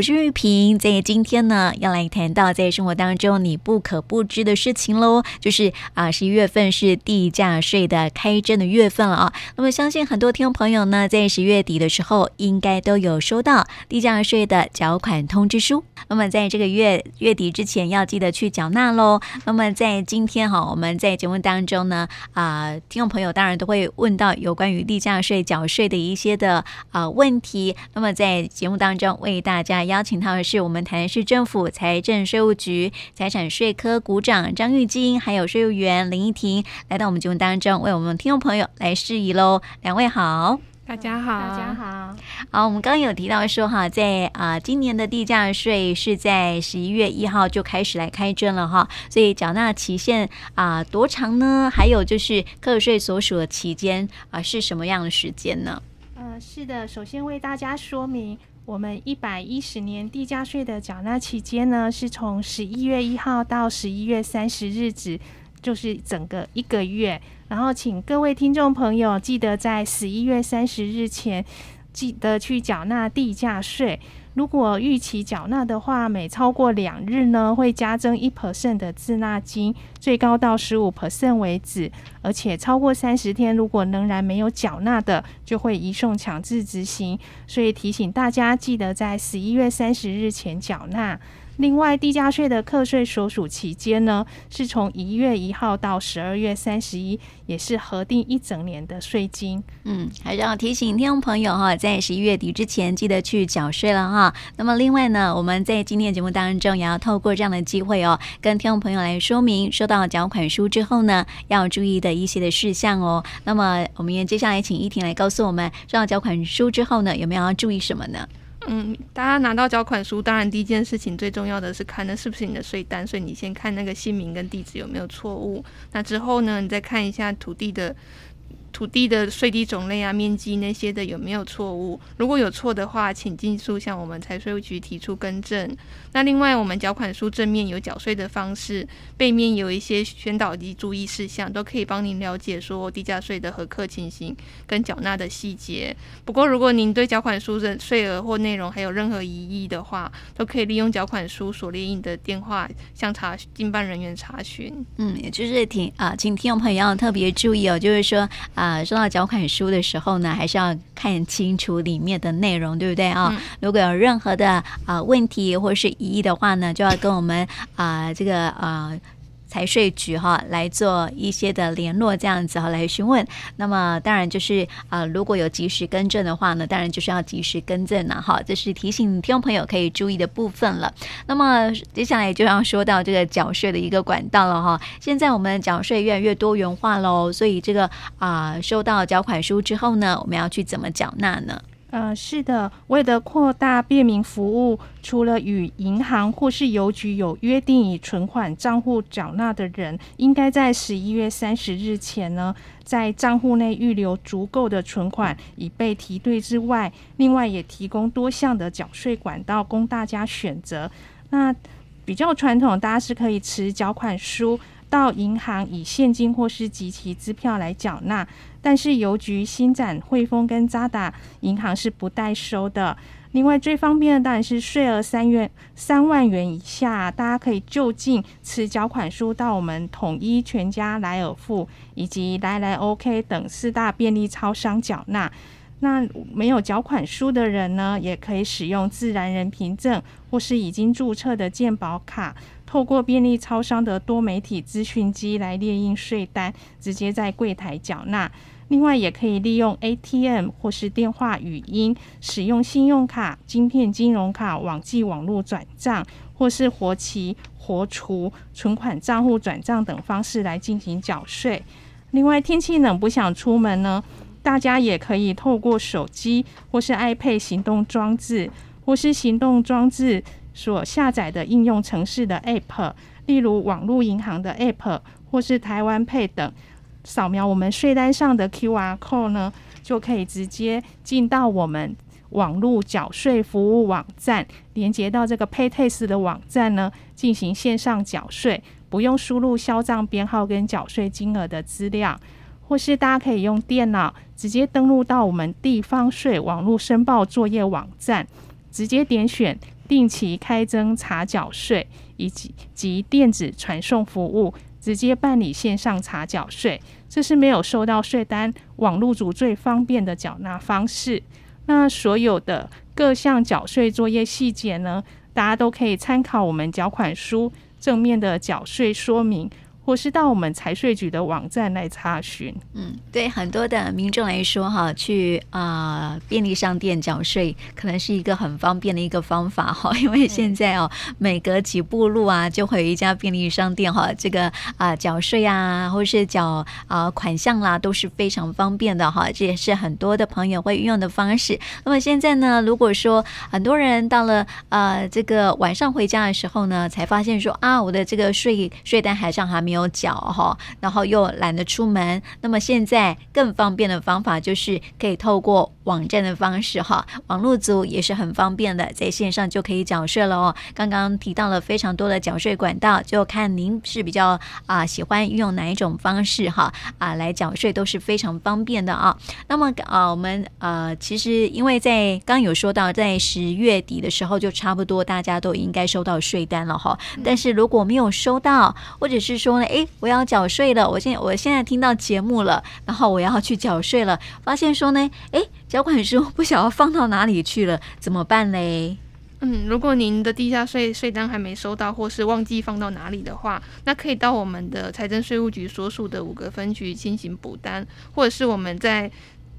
我是玉萍，在今天呢，要来谈到在生活当中你不可不知的事情喽，就是啊，十一月份是地价税的开征的月份了啊。那么，相信很多听众朋友呢，在十月底的时候，应该都有收到地价税的缴款通知书。那么，在这个月月底之前，要记得去缴纳喽。那么，在今天哈，我们在节目当中呢，啊，听众朋友当然都会问到有关于地价税缴税的一些的啊问题。那么，在节目当中为大家邀请到的是我们台南市政府财政税务局财产税科股长张玉金，还有税务员林依婷，来到我们节目当中，为我们听众朋友来释疑喽。两位好，大家好，大家好。好，我们刚刚有提到说哈，在啊、呃、今年的地价税是在十一月一号就开始来开征了哈，所以缴纳期限啊、呃、多长呢？还有就是课税所属的期间啊、呃、是什么样的时间呢？呃，是的，首先为大家说明，我们一百一十年地价税的缴纳期间呢，是从十一月一号到十一月三十日止，就是整个一个月。然后，请各位听众朋友记得在十一月三十日前，记得去缴纳地价税。如果逾期缴纳的话，每超过两日呢，会加征一 percent 的滞纳金，最高到十五 percent 为止。而且超过三十天，如果仍然没有缴纳的，就会移送强制执行。所以提醒大家，记得在十一月三十日前缴纳。另外，地价税的课税所属期间呢，是从一月一号到十二月三十一，也是核定一整年的税金。嗯，还是要提醒听众朋友哈，在十一月底之前记得去缴税了哈。那么，另外呢，我们在今天的节目当中也要透过这样的机会哦，跟听众朋友来说明收到缴款书之后呢，要注意的一些的事项哦。那么，我们也接下来请依婷来告诉我们，收到缴款书之后呢，有没有要注意什么呢？嗯，大家拿到缴款书，当然第一件事情最重要的是看那是不是你的税单，所以你先看那个姓名跟地址有没有错误。那之后呢，你再看一下土地的。土地的税地种类啊、面积那些的有没有错误？如果有错的话，请尽速向我们财税局提出更正。那另外，我们缴款书正面有缴税的方式，背面有一些宣导及注意事项，都可以帮您了解说地价税的核课情形跟缴纳的细节。不过，如果您对缴款书的税额或内容还有任何疑义的话，都可以利用缴款书所列印的电话向查经办人员查询。嗯，也就是听啊，请听众朋友要特别注意哦，就是说。啊，收到缴款书的时候呢，还是要看清楚里面的内容，对不对啊？嗯、如果有任何的啊问题或是疑义的话呢，就要跟我们啊这个啊。财税局哈来做一些的联络，这样子哈来询问。那么当然就是啊、如果有及时更正的话呢，当然就是要及时更正了哈。这是提醒听众朋友可以注意的部分了。那么接下来就要说到这个缴税的一个管道了哈。现在我们缴税越来越多元化喽，所以这个啊、收到缴款书之后呢，我们要去怎么缴纳呢？呃，是的，为了扩大便民服务，除了与银行或是邮局有约定以存款账户缴纳的人，应该在十一月三十日前呢，在账户内预留足够的存款以备提兑之外，另外也提供多项的缴税管道供大家选择。那比较传统，大家是可以持缴款书到银行以现金或是及其支票来缴纳。但是邮局、新展、汇丰跟渣打银行是不代收的。另外最方便的当然是税额三元三万元以下，大家可以就近持缴款书到我们统一、全家、莱尔富以及来来 OK 等四大便利超商缴纳。那没有缴款书的人呢，也可以使用自然人凭证或是已经注册的健保卡。透过便利超商的多媒体资讯机来列印税单，直接在柜台缴纳。另外，也可以利用 ATM 或是电话语音，使用信用卡、晶片金融卡、网际网络转账，或是活期、活储、存款账户转账等方式来进行缴税。另外，天气冷不想出门呢，大家也可以透过手机或是 iPad 行动装置，或是行动装置。所下载的应用程式的 App，例如网络银行的 App 或是台湾 Pay 等，扫描我们税单上的 QR code 呢，就可以直接进到我们网络缴税服务网站，连接到这个 PayTax 的网站呢，进行线上缴税，不用输入销账编号跟缴税金额的资料，或是大家可以用电脑直接登录到我们地方税网络申报作业网站，直接点选。定期开征查缴税以及及电子传送服务，直接办理线上查缴税，这是没有收到税单网路组最方便的缴纳方式。那所有的各项缴税作业细节呢，大家都可以参考我们缴款书正面的缴税说明。或是到我们财税局的网站来查询。嗯，对很多的民众来说，哈，去啊、呃、便利商店缴税，可能是一个很方便的一个方法，哈，因为现在哦，每隔几步路啊，就会有一家便利商店，哈，这个啊缴税啊，或是缴啊、呃、款项啦，都是非常方便的，哈，这也是很多的朋友会运用的方式。那么现在呢，如果说很多人到了呃这个晚上回家的时候呢，才发现说啊，我的这个税税单好像还没。没有脚哈，然后又懒得出门。那么现在更方便的方法就是可以透过网站的方式哈，网络族也是很方便的，在线上就可以缴税了哦。刚刚提到了非常多的缴税管道，就看您是比较啊喜欢运用哪一种方式哈啊来缴税都是非常方便的啊。那么啊，我们呃其实因为在刚有说到，在十月底的时候就差不多大家都应该收到税单了哈。但是如果没有收到，或者是说呢，哎，我要缴税了！我现在我现在听到节目了，然后我要去缴税了，发现说呢，哎，缴款书不晓得放到哪里去了，怎么办嘞？嗯，如果您的地下税税单还没收到，或是忘记放到哪里的话，那可以到我们的财政税务局所属的五个分局进行补单，或者是我们在。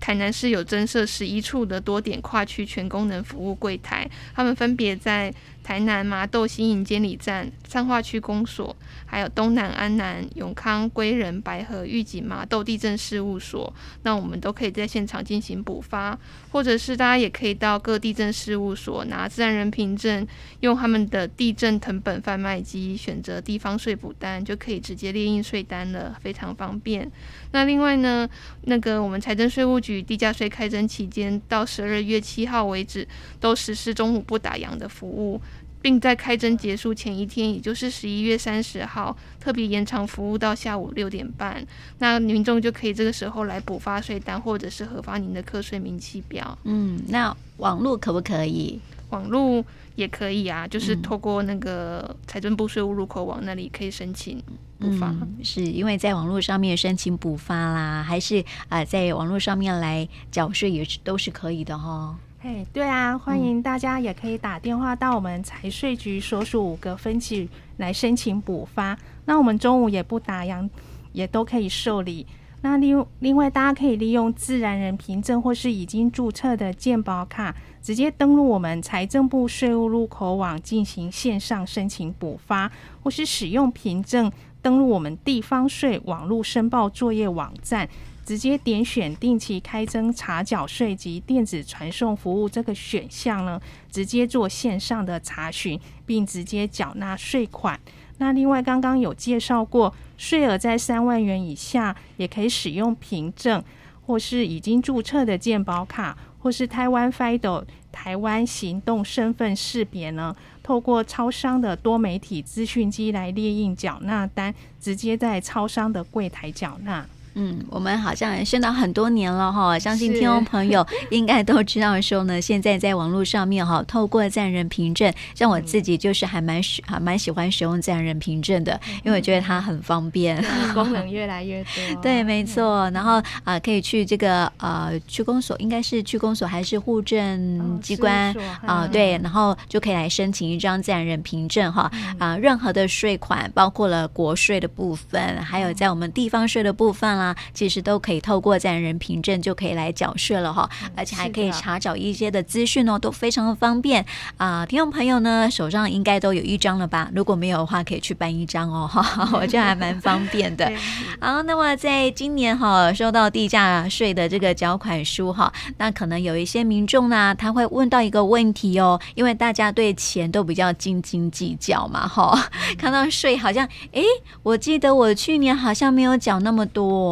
台南市有增设十一处的多点跨区全功能服务柜台，他们分别在台南麻豆新营监理站、彰化区公所，还有东南安南永康归仁白河玉井麻豆地震事务所。那我们都可以在现场进行补发，或者是大家也可以到各地震事务所拿自然人凭证，用他们的地震成本贩卖机选择地方税补单，就可以直接列印税单了，非常方便。那另外呢，那个我们财政税务局地价税开征期间到十二月七号为止，都实施中午不打烊的服务，并在开征结束前一天，也就是十一月三十号，特别延长服务到下午六点半。那民众就可以这个时候来补发税单，或者是核发您的课税明细表。嗯，那网络可不可以？网络也可以啊，就是透过那个财政部税务入口网那里可以申请。补发、嗯、是因为在网络上面申请补发啦，还是啊、呃，在网络上面来缴税也是都是可以的哈、哦。嘿，对啊，欢迎大家也可以打电话到我们财税局所属五个分局来申请补发。那我们中午也不打烊，也都可以受理。那另另外，大家可以利用自然人凭证或是已经注册的健保卡，直接登录我们财政部税务入口网进行线上申请补发，或是使用凭证。登录我们地方税网络申报作业网站，直接点选定期开征查缴税及电子传送服务这个选项呢，直接做线上的查询，并直接缴纳税款。那另外刚刚有介绍过，税额在三万元以下，也可以使用凭证或是已经注册的健保卡，或是台湾 FIDO 台湾行动身份识别呢。透过超商的多媒体资讯机来列印缴纳单，直接在超商的柜台缴纳。嗯，我们好像宣导很多年了哈，相信听众朋友 应该都知道说呢，现在在网络上面哈，透过自然人凭证，像我自己就是还蛮喜还蛮喜欢使用自然人凭证的，因为我觉得它很方便，功能越来越多。对，没错。然后啊、呃，可以去这个呃区公所，应该是区公所还是户政机关啊、哦呃？对，然后就可以来申请一张自然人凭证哈啊、呃，任何的税款，包括了国税的部分，还有在我们地方税的部分。啊，其实都可以透过自然人凭证就可以来缴税了哈，而且还可以查找一些的资讯哦，都非常的方便啊。听众朋友呢，手上应该都有一张了吧？如果没有的话，可以去办一张哦，哈，我觉得还蛮方便的。好，那么在今年哈，收到地价税的这个缴款书哈，那可能有一些民众呢，他会问到一个问题哦，因为大家对钱都比较斤斤计较嘛，哈，看到税好像，哎，我记得我去年好像没有缴那么多。哦，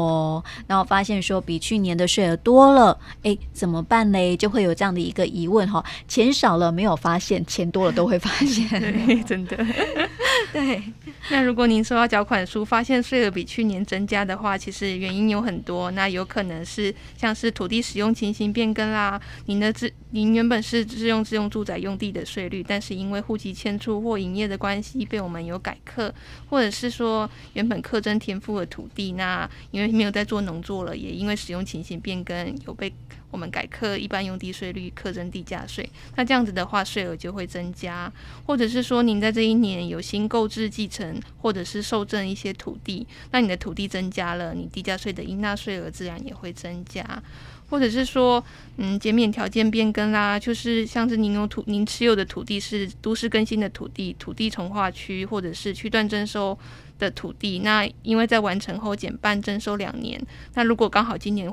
然后发现说比去年的税额多了，哎，怎么办呢？就会有这样的一个疑问哈。钱少了没有发现，钱多了都会发现，对，真的。对。那如果您收到缴款书，发现税额比去年增加的话，其实原因有很多。那有可能是像是土地使用情形变更啦，您的自您原本是自用自用住宅用地的税率，但是因为户籍迁出或营业的关系，被我们有改课，或者是说原本课征田赋的土地，那因为没有在做农作了，也因为使用情形变更，有被我们改课一般用地税率，课征地价税。那这样子的话，税额就会增加。或者是说，您在这一年有新购置、继承或者是受赠一些土地，那你的土地增加了，你地价税的应纳税额自然也会增加。或者是说，嗯，减免条件变更啦，就是像是您有土，您持有的土地是都市更新的土地、土地重划区或者是区段征收的土地，那因为在完成后减半征收两年，那如果刚好今年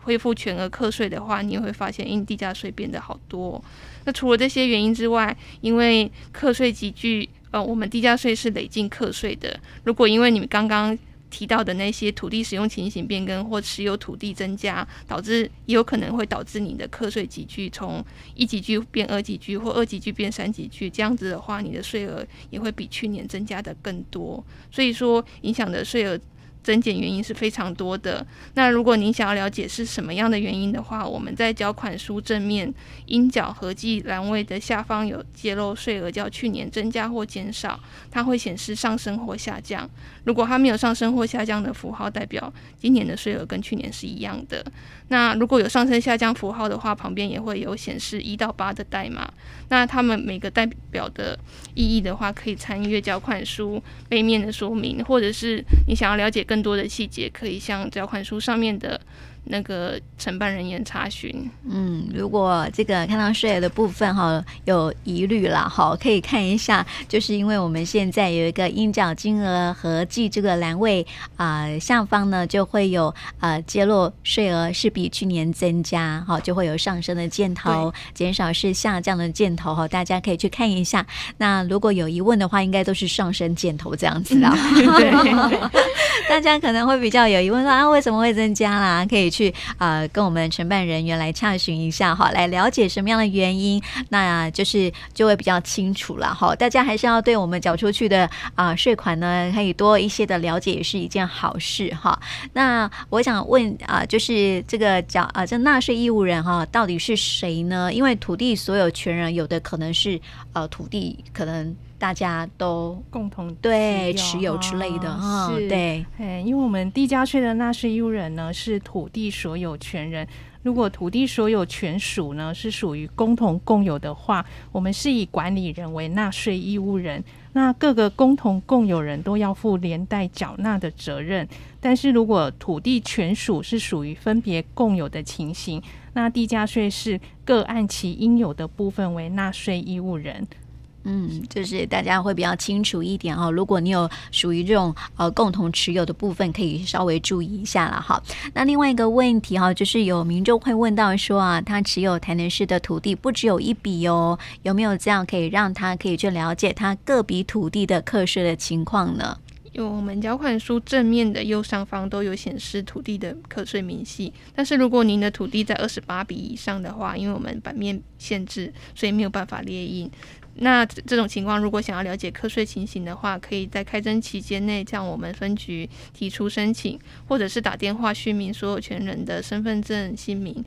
恢复全额课税的话，你也会发现，因地价税变得好多。那除了这些原因之外，因为课税集聚，呃，我们地价税是累进课税的，如果因为你们刚刚提到的那些土地使用情形变更或持有土地增加，导致也有可能会导致你的课税级距从一级距变二级距或二级距变三级距，这样子的话，你的税额也会比去年增加的更多。所以说，影响的税额。增减原因是非常多的。那如果您想要了解是什么样的原因的话，我们在缴款书正面应缴合计栏位的下方有揭露税额较去年增加或减少，它会显示上升或下降。如果它没有上升或下降的符号，代表今年的税额跟去年是一样的。那如果有上升下降符号的话，旁边也会有显示一到八的代码。那他们每个代表的意义的话，可以参阅交款书背面的说明，或者是你想要了解更多的细节，可以向交款书上面的。那个承办人员查询，嗯，如果这个看到税额的部分哈有疑虑了哈，可以看一下，就是因为我们现在有一个应缴金额合计这个栏位啊、呃，下方呢就会有呃揭露税额是比去年增加哈，就会有上升的箭头，减少是下降的箭头哈，大家可以去看一下。那如果有疑问的话，应该都是上升箭头这样子啊。对，大家可能会比较有疑问说啊，为什么会增加啦？可以。去啊、跟我们承办人员来洽询一下哈，来了解什么样的原因，那就是就会比较清楚了哈。大家还是要对我们缴出去的啊税款呢，可以多一些的了解，也是一件好事哈。那我想问啊，就是这个缴啊，这纳税义务人哈，到底是谁呢？因为土地所有权人有的可能是呃、土地可能。大家都共同对持有之类的哈，是对，哎，因为我们地价税的纳税义务人呢是土地所有权人，如果土地所有权属呢是属于共同共有的话，我们是以管理人为纳税义务人，那各个共同共有人都要负连带缴纳的责任。但是如果土地权属是属于分别共有的情形，那地价税是各按其应有的部分为纳税义务人。嗯，就是大家会比较清楚一点哦。如果你有属于这种呃共同持有的部分，可以稍微注意一下了哈。那另外一个问题哈，就是有民众会问到说啊，他持有台南市的土地不只有一笔哦，有没有这样可以让他可以去了解他各笔土地的课税的情况呢？有，我们缴款书正面的右上方都有显示土地的课税明细，但是如果您的土地在二十八笔以上的话，因为我们版面限制，所以没有办法列印。那这种情况，如果想要了解课税情形的话，可以在开征期间内向我们分局提出申请，或者是打电话续明所有权人的身份证姓名、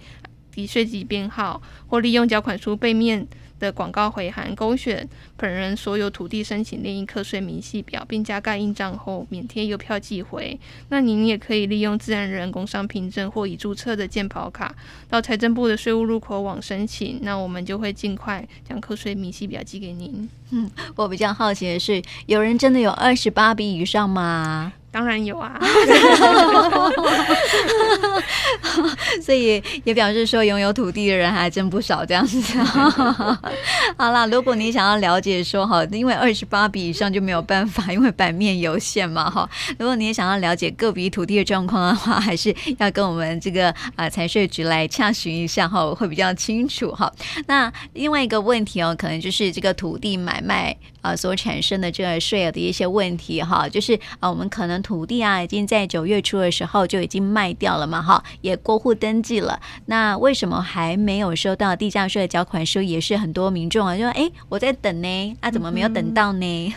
抵税籍编号，或利用缴款书背面的广告回函勾选本人所有土地申请列印课税明细表，并加盖印章后免贴邮票寄回。那您也可以利用自然人工商凭证或已注册的健保卡到财政部的税务入口网申请，那我们就会尽快将课税明细表寄给您。嗯，我比较好奇的是，有人真的有二十八笔以上吗？当然有啊，所以也表示说拥有土地的人还真不少这样子。好了，如果你想要了解说哈，因为二十八笔以上就没有办法，因为版面有限嘛哈。如果你也想要了解个别土地的状况的话，还是要跟我们这个啊财税局来洽询一下哈，会比较清楚哈。那另外一个问题哦，可能就是这个土地买卖啊所产生的这个税额的一些问题哈，就是啊我们可能。土地啊，已经在九月初的时候就已经卖掉了嘛，哈，也过户登记了。那为什么还没有收到地价税的缴款书？也是很多民众啊，就说：“哎，我在等呢，啊，怎么没有等到呢？”、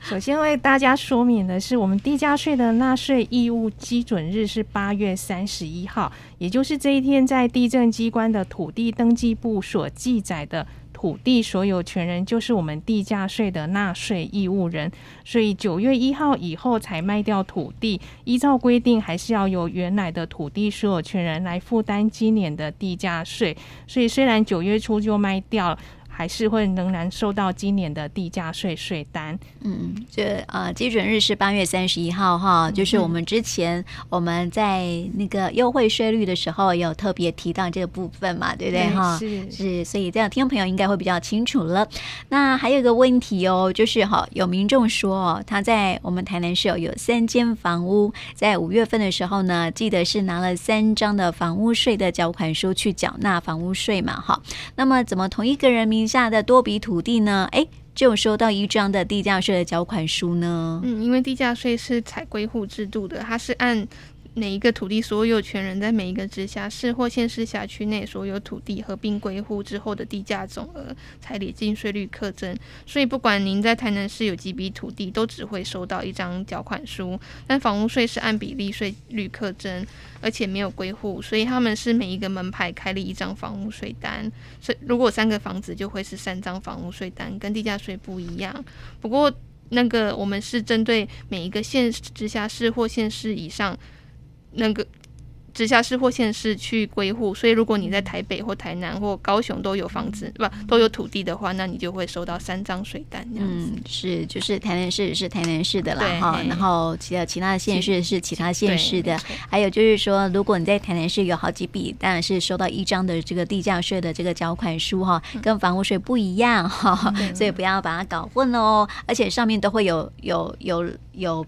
首先为大家说明的是，我们地价税的纳税义务基准日是八月三十一号，也就是这一天，在地政机关的土地登记簿所记载的。土地所有权人就是我们地价税的纳税义务人，所以九月一号以后才卖掉土地，依照规定还是要由原来的土地所有权人来负担今年的地价税。所以虽然九月初就卖掉了。还是会仍然收到今年的地价税税单。嗯，这呃基准日是八月三十一号哈，就是我们之前我们在那个优惠税率的时候有特别提到这个部分嘛，对不对哈？是是，所以这样听众朋友应该会比较清楚了。那还有一个问题哦，就是哈，有民众说哦，他在我们台南市有有三间房屋，在五月份的时候呢，记得是拿了三张的房屋税的缴款书去缴纳房屋税嘛哈。那么怎么同一个人名下的多笔土地呢？哎，就收到一张的地价税的缴款书呢？嗯，因为地价税是采归户制度的，它是按。每一个土地所有权人在每一个直辖市或县市辖区内所有土地合并归户之后的地价总额才累进税率课征，所以不管您在台南市有几笔土地，都只会收到一张缴款书。但房屋税是按比例税率课征，而且没有归户，所以他们是每一个门牌开立一张房屋税单。所以如果三个房子就会是三张房屋税单，跟地价税不一样。不过那个我们是针对每一个县直辖市或县市以上。那个直辖市或县市去归户，所以如果你在台北或台南或高雄都有房子，不都有土地的话，那你就会收到三张水单。嗯，是，就是台南市是台南市的啦，哈，然后其他其他的县市是其他县市的，还有就是说，如果你在台南市有好几笔，当然是收到一张的这个地价税的这个缴款书哈，跟房屋税不一样哈，所以不要把它搞混哦，而且上面都会有有有有。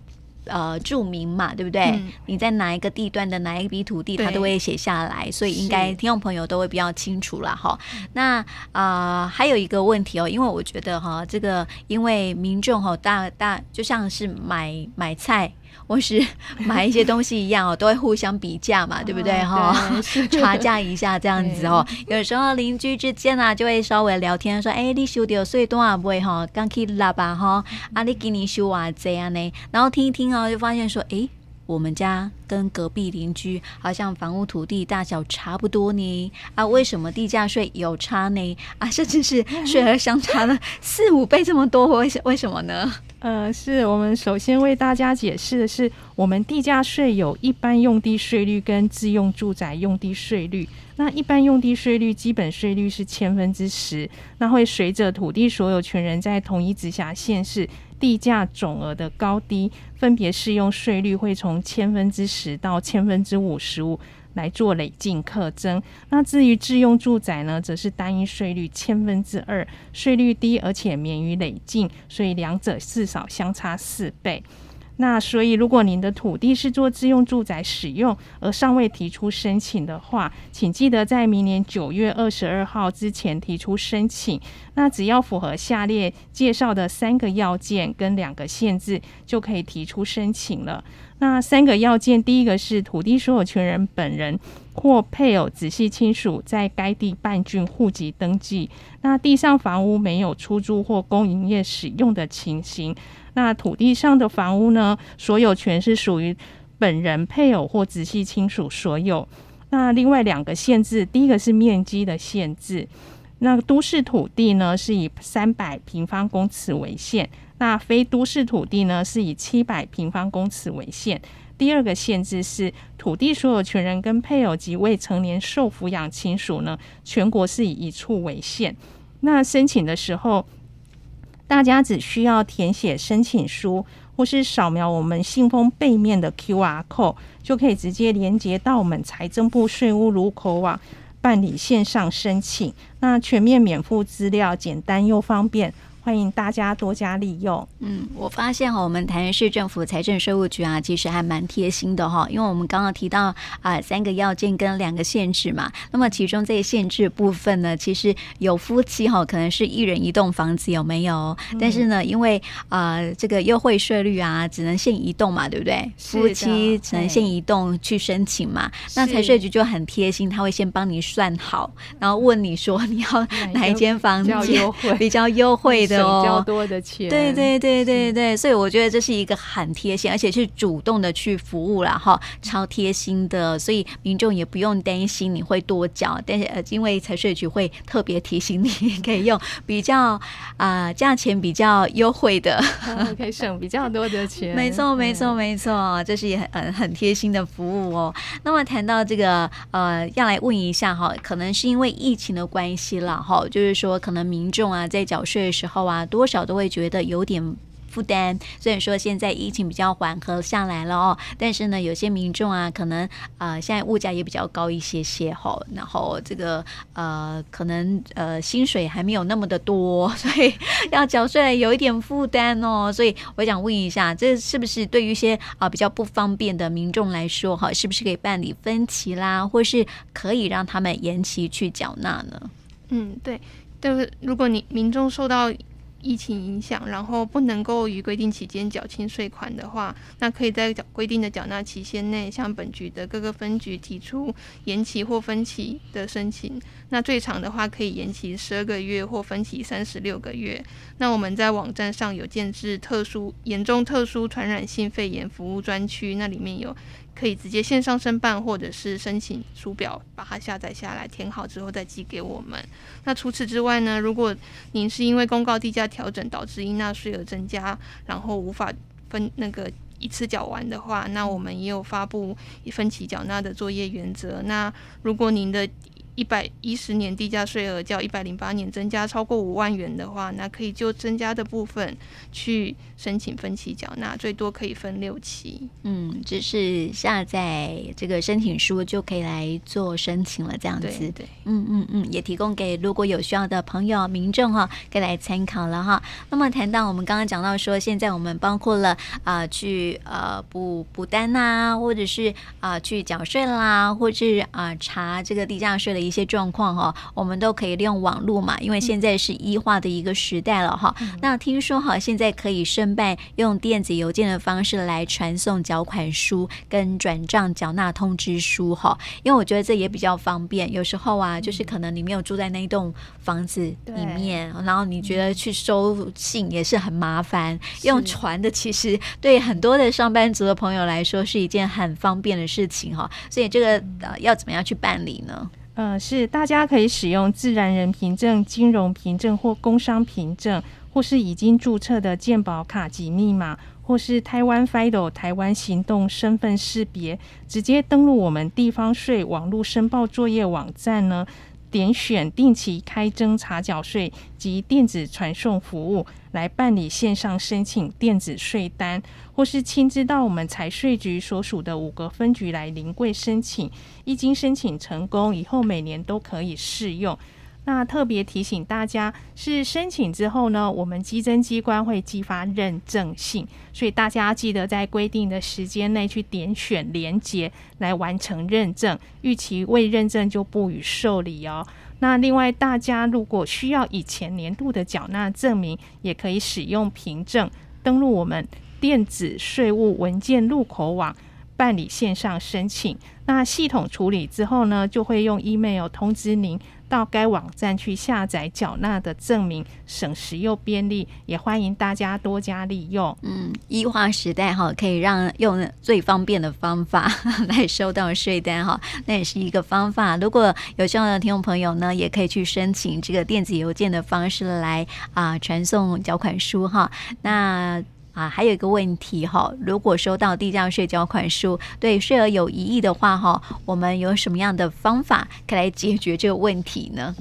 有呃，注明嘛，对不对？嗯、你在哪一个地段的哪一笔土地，他都会写下来，所以应该听众朋友都会比较清楚了哈。那啊、呃，还有一个问题哦，因为我觉得哈，这个因为民众哈，大大就像是买买菜。或是 买一些东西一样哦，都会互相比价嘛，对不对哈？差价一下这样子哦。有时候邻居之间啊，就会稍微聊天说：“哎，你收掉税多少倍哈？刚去纳吧哈？啊，你今年收啊这样呢？”然后听一听哦，就发现说：“哎。”我们家跟隔壁邻居好像房屋土地大小差不多呢，啊，为什么地价税有差呢？啊，甚至是 税额相差了四五倍这么多，为为什么呢？呃，是我们首先为大家解释的是，我们地价税有一般用地税率跟自用住宅用地税率。那一般用地税率基本税率是千分之十，那会随着土地所有权人在同一直辖县市。地价总额的高低，分别适用税率会从千分之十到千分之五十五来做累进课征。那至于自用住宅呢，则是单一税率千分之二，税率低而且免于累进，所以两者至少相差四倍。那所以，如果您的土地是做自用住宅使用，而尚未提出申请的话，请记得在明年九月二十二号之前提出申请。那只要符合下列介绍的三个要件跟两个限制，就可以提出申请了。那三个要件，第一个是土地所有权人本人或配偶、直系亲属在该地办竣户籍登记，那地上房屋没有出租或供营业使用的情形。那土地上的房屋呢，所有权是属于本人、配偶或直系亲属所有。那另外两个限制，第一个是面积的限制。那都市土地呢，是以三百平方公尺为限；那非都市土地呢，是以七百平方公尺为限。第二个限制是土地所有权人跟配偶及未成年受抚养亲属呢，全国是以一处为限。那申请的时候，大家只需要填写申请书，或是扫描我们信封背面的 QR code，就可以直接连接到我们财政部税务入口网办理线上申请。那全面免付资料，简单又方便。欢迎大家多加利用。嗯，我发现哈，我们台南市政府财政税务局啊，其实还蛮贴心的哈，因为我们刚刚提到啊三个要件跟两个限制嘛，那么其中这些限制部分呢，其实有夫妻哈，可能是一人一栋房子有没有？但是呢，因为啊这个优惠税率啊，只能限一栋嘛，对不对？夫妻只能限一栋去申请嘛，那财税局就很贴心，他会先帮你算好，然后问你说你要哪一间房子比较优惠 的哦，比较多的钱。对对对对对，所以我觉得这是一个很贴心，而且是主动的去服务了哈，超贴心的，所以民众也不用担心你会多缴，但是呃，因为财税局会特别提醒你，可以用比较啊、呃、价钱比较优惠的，可以省比较多的钱。没错没错没错，这是也很很很贴心的服务哦。那么谈到这个呃，要来问一下哈，可能是因为疫情的关系了哈，就是说可能民众啊在缴税的时候啊，多少都会觉得有点。负担，虽然说现在疫情比较缓和下来了哦，但是呢，有些民众啊，可能啊、现在物价也比较高一些些哈，然后这个呃，可能呃，薪水还没有那么的多，所以要缴税有一点负担哦。所以我想问一下，这是不是对于一些啊、比较不方便的民众来说哈，是不是可以办理分期啦，或是可以让他们延期去缴纳呢？嗯，对，就是如果你民众受到。疫情影响，然后不能够于规定期间缴清税款的话，那可以在规定的缴纳期限内，向本局的各个分局提出延期或分期的申请。那最长的话可以延期十二个月或分期三十六个月。那我们在网站上有建置特殊严重特殊传染性肺炎服务专区，那里面有。可以直接线上申办，或者是申请书表，把它下载下来，填好之后再寄给我们。那除此之外呢，如果您是因为公告地价调整导致应纳税额增加，然后无法分那个一次缴完的话，那我们也有发布分期缴纳的作业原则。那如果您的一百一十年地价税额较一百零八年增加超过五万元的话，那可以就增加的部分去申请分期缴纳，最多可以分六期。嗯，只是下载这个申请书就可以来做申请了，这样子。对，对，嗯嗯嗯，也提供给如果有需要的朋友、民众哈，可以来参考了哈。那么谈到我们刚刚讲到说，现在我们包括了啊、呃，去呃补补单呐，或者是啊、呃、去缴税啦，或者是啊、呃、查这个地价税的。一些状况哈，我们都可以利用网络嘛，因为现在是医化的一个时代了哈。嗯、那听说哈，现在可以申办用电子邮件的方式来传送缴款书跟转账缴纳通知书哈，因为我觉得这也比较方便。有时候啊，就是可能你没有住在那一栋房子里面，然后你觉得去收信也是很麻烦，用传的其实对很多的上班族的朋友来说是一件很方便的事情哈。所以这个呃，要怎么样去办理呢？呃，是大家可以使用自然人凭证、金融凭证或工商凭证，或是已经注册的健保卡及密码，或是台湾 FIDO 台湾行动身份识别，直接登录我们地方税网络申报作业网站呢。点选定期开征查缴税及电子传送服务来办理线上申请电子税单，或是亲自到我们财税局所属的五个分局来临柜申请。一经申请成功以后，每年都可以适用。那特别提醒大家，是申请之后呢，我们稽征机关会寄发认证信，所以大家记得在规定的时间内去点选连接来完成认证，逾期未认证就不予受理哦。那另外，大家如果需要以前年度的缴纳证明，也可以使用凭证登录我们电子税务文件入口网办理线上申请。那系统处理之后呢，就会用 email 通知您。到该网站去下载缴纳的证明，省时又便利，也欢迎大家多加利用。嗯，e 化时代哈，可以让用最方便的方法 来收到税单哈，那也是一个方法。如果有需要的听众朋友呢，也可以去申请这个电子邮件的方式来啊传送缴款书哈。那。啊，还有一个问题哈，如果收到地价税缴款书，对税额有疑义的话哈，我们有什么样的方法可以来解决这个问题呢？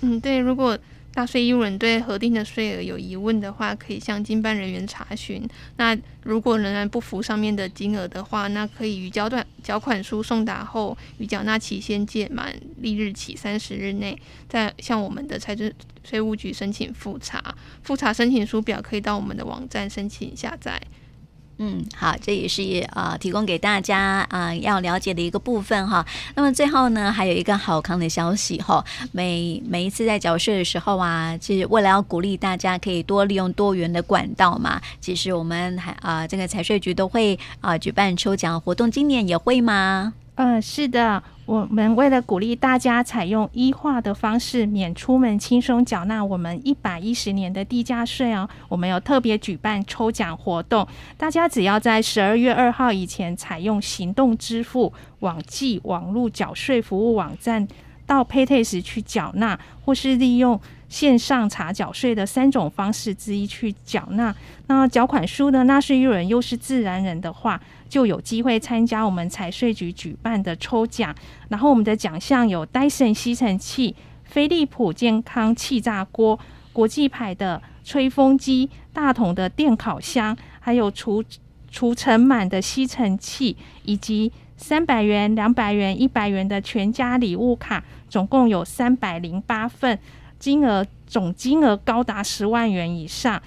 嗯，对，如果纳税义务人对核定的税额有疑问的话，可以向经办人员查询。那如果仍然不符上面的金额的话，那可以于交段缴款书送达后，于缴纳期限届满立日起三十日内，再向我们的财政税务局申请复查。复查申请书表可以到我们的网站申请下载。嗯，好，这也是啊、提供给大家啊、要了解的一个部分哈。那么最后呢，还有一个好康的消息哈，每每一次在缴税的时候啊，其实为了要鼓励大家可以多利用多元的管道嘛，其实我们还啊、这个财税局都会啊、举办抽奖活动，今年也会吗？嗯、是的。我们为了鼓励大家采用 e 化的方式，免出门轻松缴纳我们一百一十年的地价税哦，我们有特别举办抽奖活动，大家只要在十二月二号以前采用行动支付、网际网络缴税服务网站到 Paytex 去缴纳，或是利用线上查缴税的三种方式之一去缴纳。那缴款书的纳税人又是自然人的话，就有机会参加我们财税局举办的抽奖，然后我们的奖项有戴森吸尘器、飞利浦健康气炸锅、国际牌的吹风机、大同的电烤箱，还有除除尘螨的吸尘器，以及三百元、两百元、一百元的全家礼物卡，总共有三百零八份，金额总金额高达十万元以上。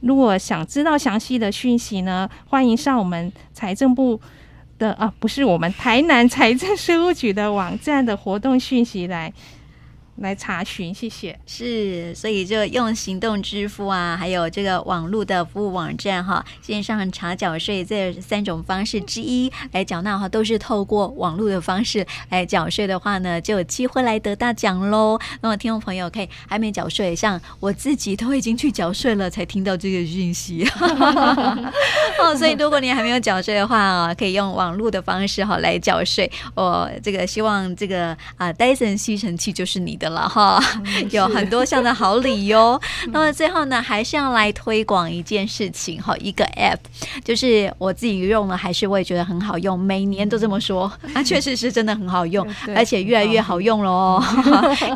如果想知道详细的讯息呢，欢迎上我们财政部的啊，不是我们台南财政税务局的网站的活动讯息来。来查询，谢谢。是，所以就用行动支付啊，还有这个网络的服务网站哈，线上查缴税这三种方式之一来缴纳哈，都是透过网络的方式来缴税的话呢，就有机会来得大奖喽。那么听众朋友可以还没缴税，像我自己都已经去缴税了，才听到这个讯息。哦，所以如果你还没有缴税的话啊，可以用网络的方式哈来缴税。我这个希望这个啊，戴森吸尘器就是你的了哈，有很多项的好礼哟。那么最后呢，还是要来推广一件事情哈，一个 App，就是我自己用了，还是我也觉得很好用，每年都这么说，啊，确实是真的很好用，而且越来越好用了哦。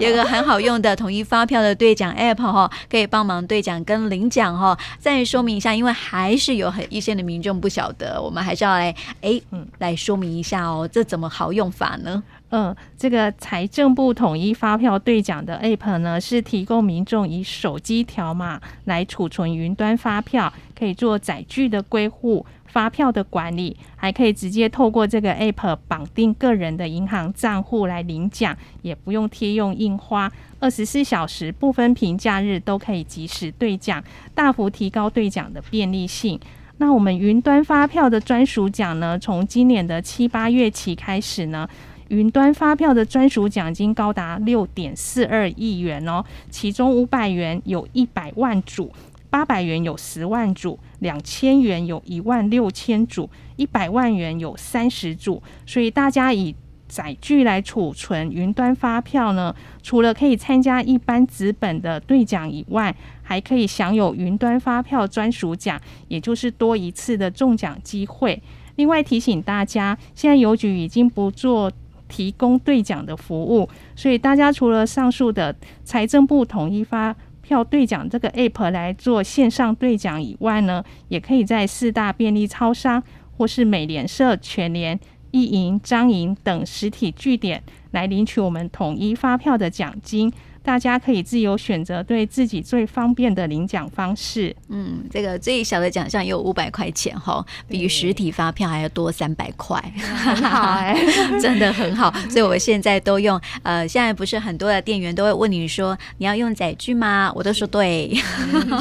有个很好用的统一发票的兑奖 App 哈，可以帮忙兑奖跟领奖哈。再说明一下，因为还是有很一些的民众不晓得，我们还是要来哎，来说明一下哦，这怎么好用法呢？嗯，这个财政部统一发票兑奖的 App 呢，是提供民众以手机条码来储存云端发票，可以做载具的归户、发票的管理，还可以直接透过这个 App 绑定个人的银行账户来领奖，也不用贴用印花，二十四小时不分平假日都可以及时兑奖，大幅提高兑奖的便利性。那我们云端发票的专属奖呢，从今年的七八月起开始呢。云端发票的专属奖金高达六点四二亿元哦，其中五百元有一百万组，八百元有十万组，两千元有一万六千组，一百万元有三十组。所以大家以载具来储存云端发票呢，除了可以参加一般纸本的兑奖以外，还可以享有云端发票专属奖，也就是多一次的中奖机会。另外提醒大家，现在邮局已经不做。提供兑奖的服务，所以大家除了上述的财政部统一发票兑奖这个 App 来做线上兑奖以外呢，也可以在四大便利超商或是美联社、全联、易银、张银等实体据点来领取我们统一发票的奖金。大家可以自由选择对自己最方便的领奖方式。嗯，这个最小的奖项有五百块钱哈，比实体发票还要多三百块，很好哎，真的很好。所以我现在都用，呃，现在不是很多的店员都会问你说你要用载具吗？我都说对，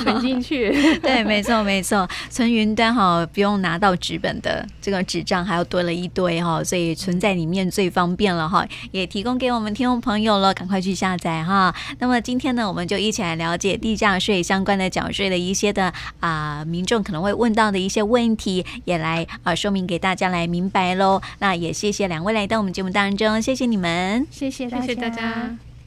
存进去。对，没错没错，存云端哈，不用拿到纸本的这个纸张，还要多了一堆哈，所以存在里面最方便了哈，也提供给我们听众朋友了，赶快去下载那么今天呢，我们就一起来了解地价税相关的缴税的一些的啊、民众可能会问到的一些问题，也来啊、说明给大家来明白喽。那也谢谢两位来到我们节目当中，谢谢你们，谢谢。谢谢大家。